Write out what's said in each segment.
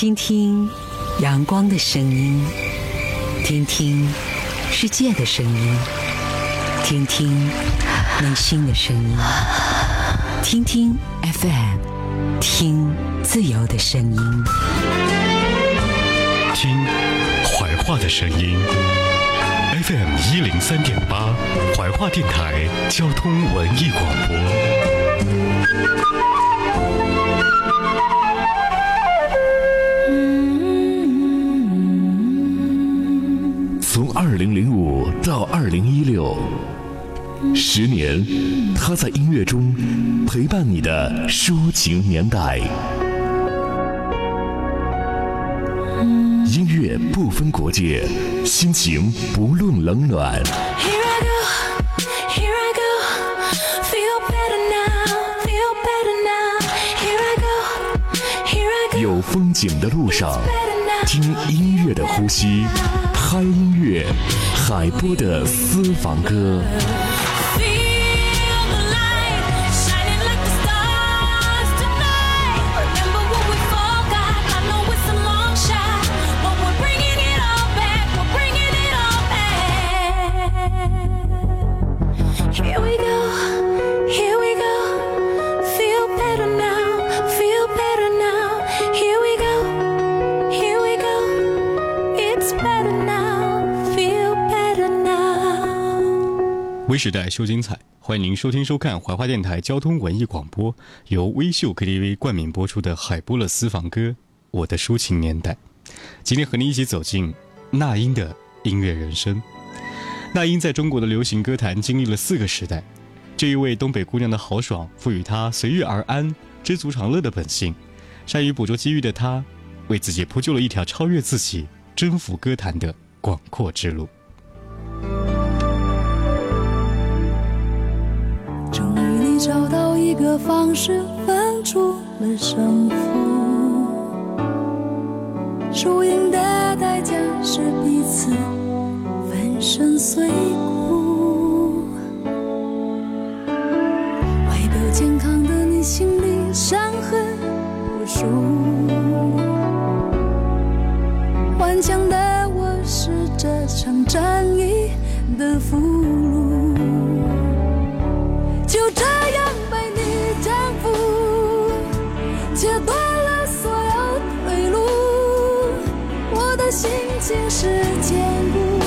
听听阳光的声音，听听世界的声音，听听内心的声音，听听 FM，听自由的声音，听怀化的声音。FM 一零三点八，怀化电台交通文艺广播。二零零五到二零一六，十年，他在音乐中陪伴你的抒情年代。音乐不分国界，心情不论冷暖。有风景的路上，听音乐的呼吸。嗨音乐，海波的私房歌。微时代秀精彩，欢迎您收听收看怀化电台交通文艺广播，由微秀 KTV 冠名播出的海波勒私房歌《我的抒情年代》。今天和您一起走进那英的音乐人生。那英在中国的流行歌坛经历了四个时代，这一位东北姑娘的豪爽赋予她随遇而安、知足常乐的本性。善于捕捉机遇的她，为自己铺就了一条超越自己、征服歌坛的广阔之路。找到一个方式分出了胜负，输赢的代价是彼此粉身碎骨。心情是坚固，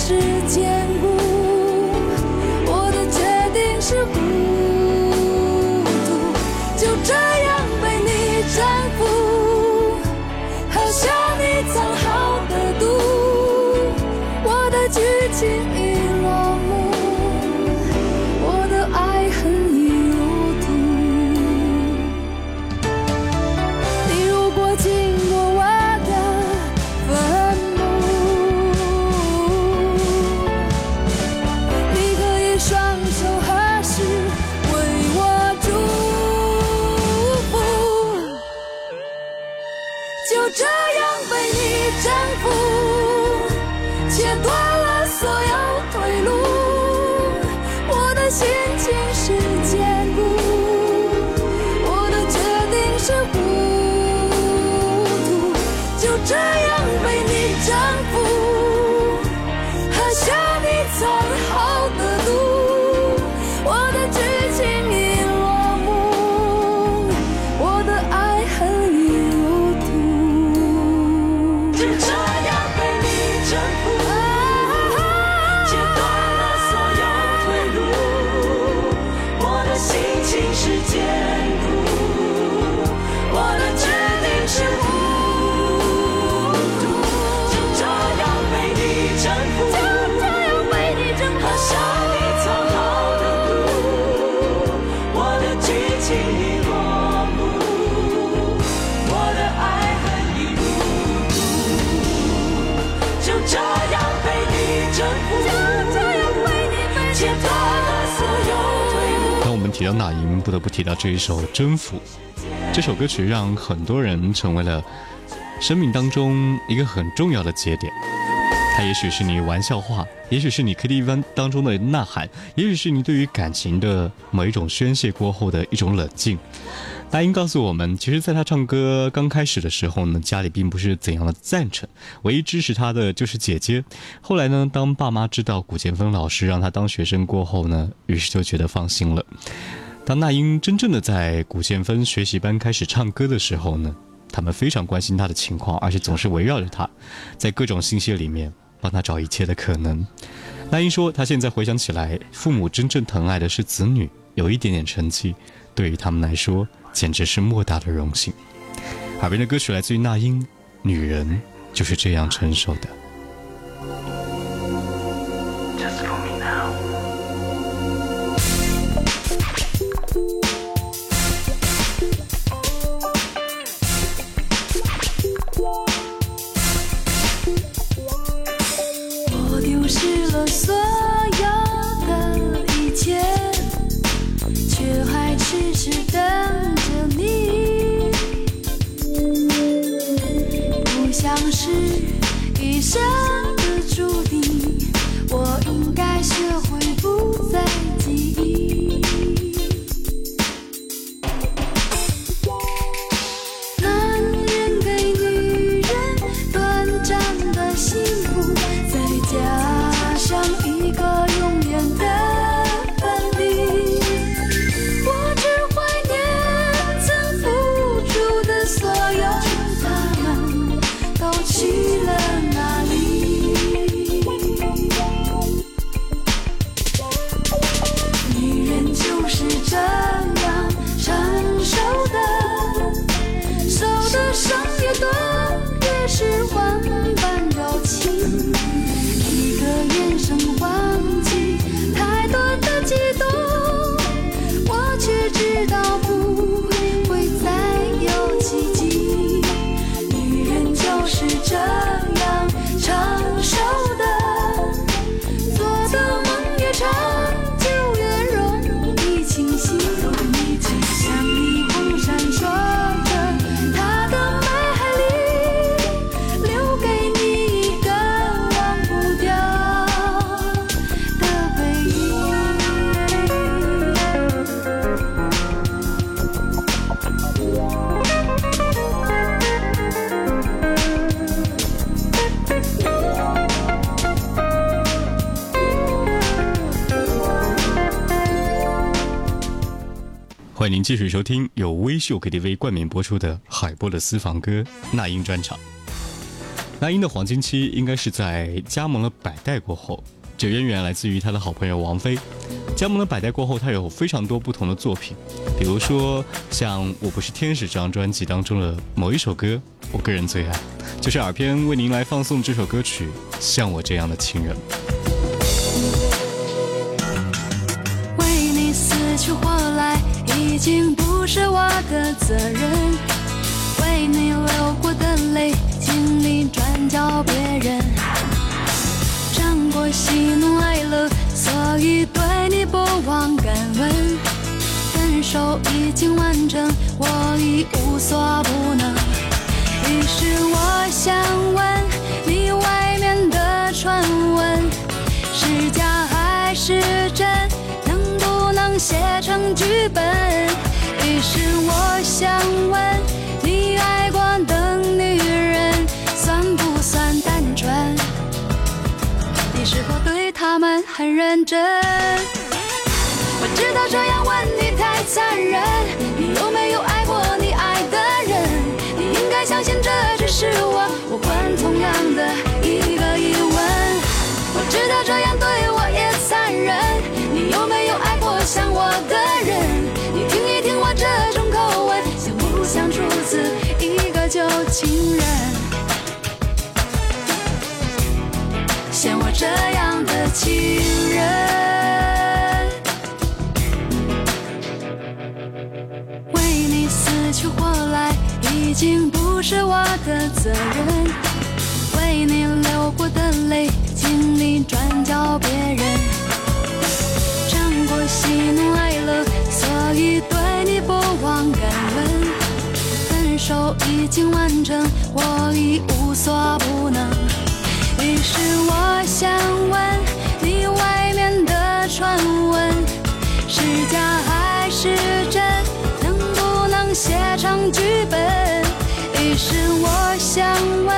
时间。那英，不得不提到这一首《征服》。这首歌曲让很多人成为了生命当中一个很重要的节点。它也许是你玩笑话，也许是你 KTV 当中的呐喊，也许是你对于感情的某一种宣泄过后的一种冷静。那英告诉我们，其实，在他唱歌刚开始的时候呢，家里并不是怎样的赞成，唯一支持他的就是姐姐。后来呢，当爸妈知道古建芬老师让他当学生过后呢，于是就觉得放心了。当那英真正的在古建芬学习班开始唱歌的时候呢，他们非常关心他的情况，而且总是围绕着他，在各种信息里面帮他找一切的可能。那英说，他现在回想起来，父母真正疼爱的是子女有一点点成绩，对于他们来说简直是莫大的荣幸。耳边的歌曲来自于那英，《女人就是这样成熟的》。您继续收听由微秀 KTV 冠名播出的海波的私房歌那英专场。那英的黄金期应该是在加盟了百代过后，这渊源来自于他的好朋友王菲。加盟了百代过后，他有非常多不同的作品，比如说像《我不是天使》这张专辑当中的某一首歌，我个人最爱，就是耳边为您来放送这首歌曲《像我这样的情人》。已经不是我的责任，为你流过的泪，请你转交别人。尝过喜怒哀乐，所以对你不忘感恩。分手已经完成，我已无所不能。于是我想问你，外面的传闻。写成剧本。于是我想问，你爱过的女人算不算单纯？你是否对她们很认真？我知道这样问你太残忍，你有没有爱过你爱的人？你应该相信这只是我无关同样的一个疑问。我知道这样对我也残忍，爱过像我的人？你听一听我这种口吻，像不像出自一个旧情人？像我这样的情人，为你死去活来，已经不是我的责任。为你流过的泪，请你转交别人。喜怒哀乐，所以对你不忘感恩。分手已经完成，我已无所不能。于是我想问你，外面的传闻是假还是真？能不能写成剧本？于是我想问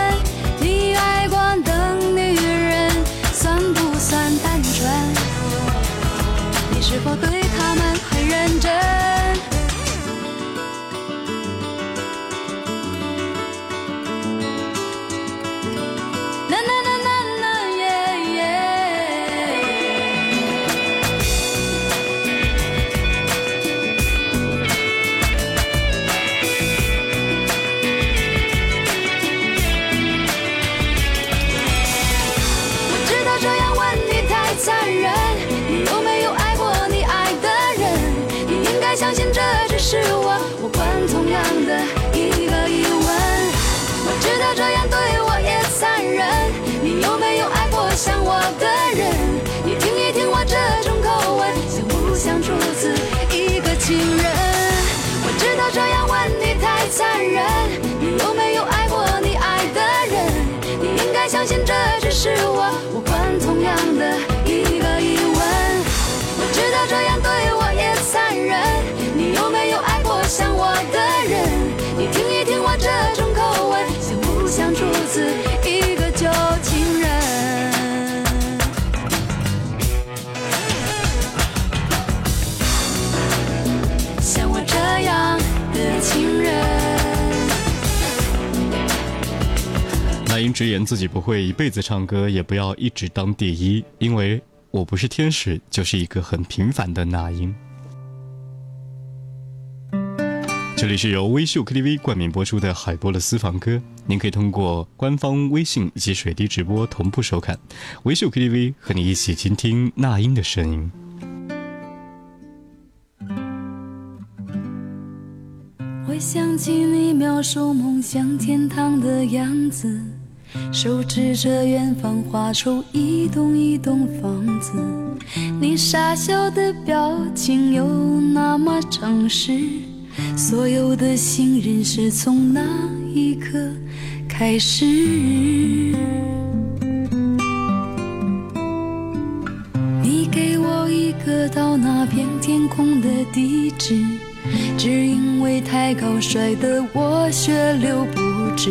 直言自己不会一辈子唱歌，也不要一直当第一，因为我不是天使，就是一个很平凡的那英。这里是由微秀 KTV 冠名播出的海波的私房歌，您可以通过官方微信以及水滴直播同步收看。微秀 KTV 和你一起倾听那英的声音。我想起你描述梦想天堂的样子，手指着远方画出一栋一栋房子。你傻笑的表情又那么诚实，所有的信任是从那一刻开始。你给我一个到那片天空的地址，只因为太高摔得我血流不止，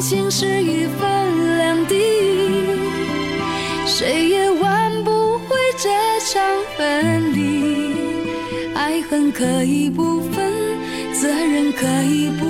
情是一分两地，谁也挽不回这场分离。爱恨可以不分，责任可以不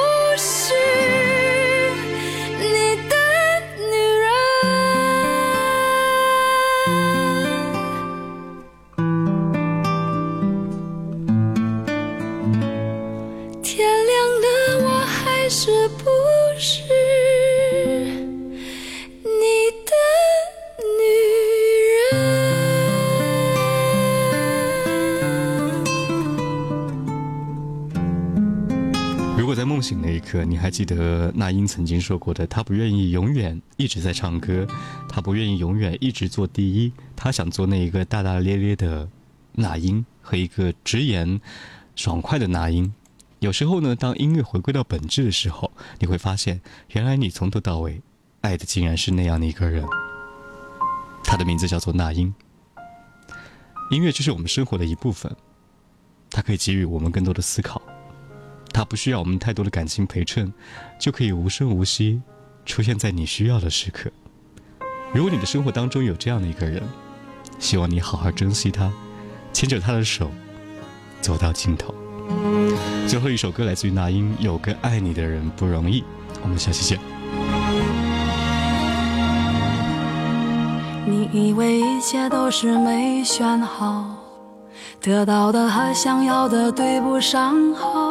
那一刻，你还记得那英曾经说过的，她不愿意永远一直在唱歌，她不愿意永远一直做第一，她想做那一个大大咧咧的那英和一个直言、爽快的那英。有时候呢，当音乐回归到本质的时候，你会发现，原来你从头到尾爱的竟然是那样的一个人。他的名字叫做那英。音乐就是我们生活的一部分，它可以给予我们更多的思考。它不需要我们太多的感情陪衬，就可以无声无息出现在你需要的时刻。如果你的生活当中有这样的一个人，希望你好好珍惜他，牵着他的手走到尽头。最后一首歌来自于那英，《有个爱你的人不容易》。我们下期见。你以为一切都是没选好，得到的和想要的对不上号。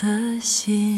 的心？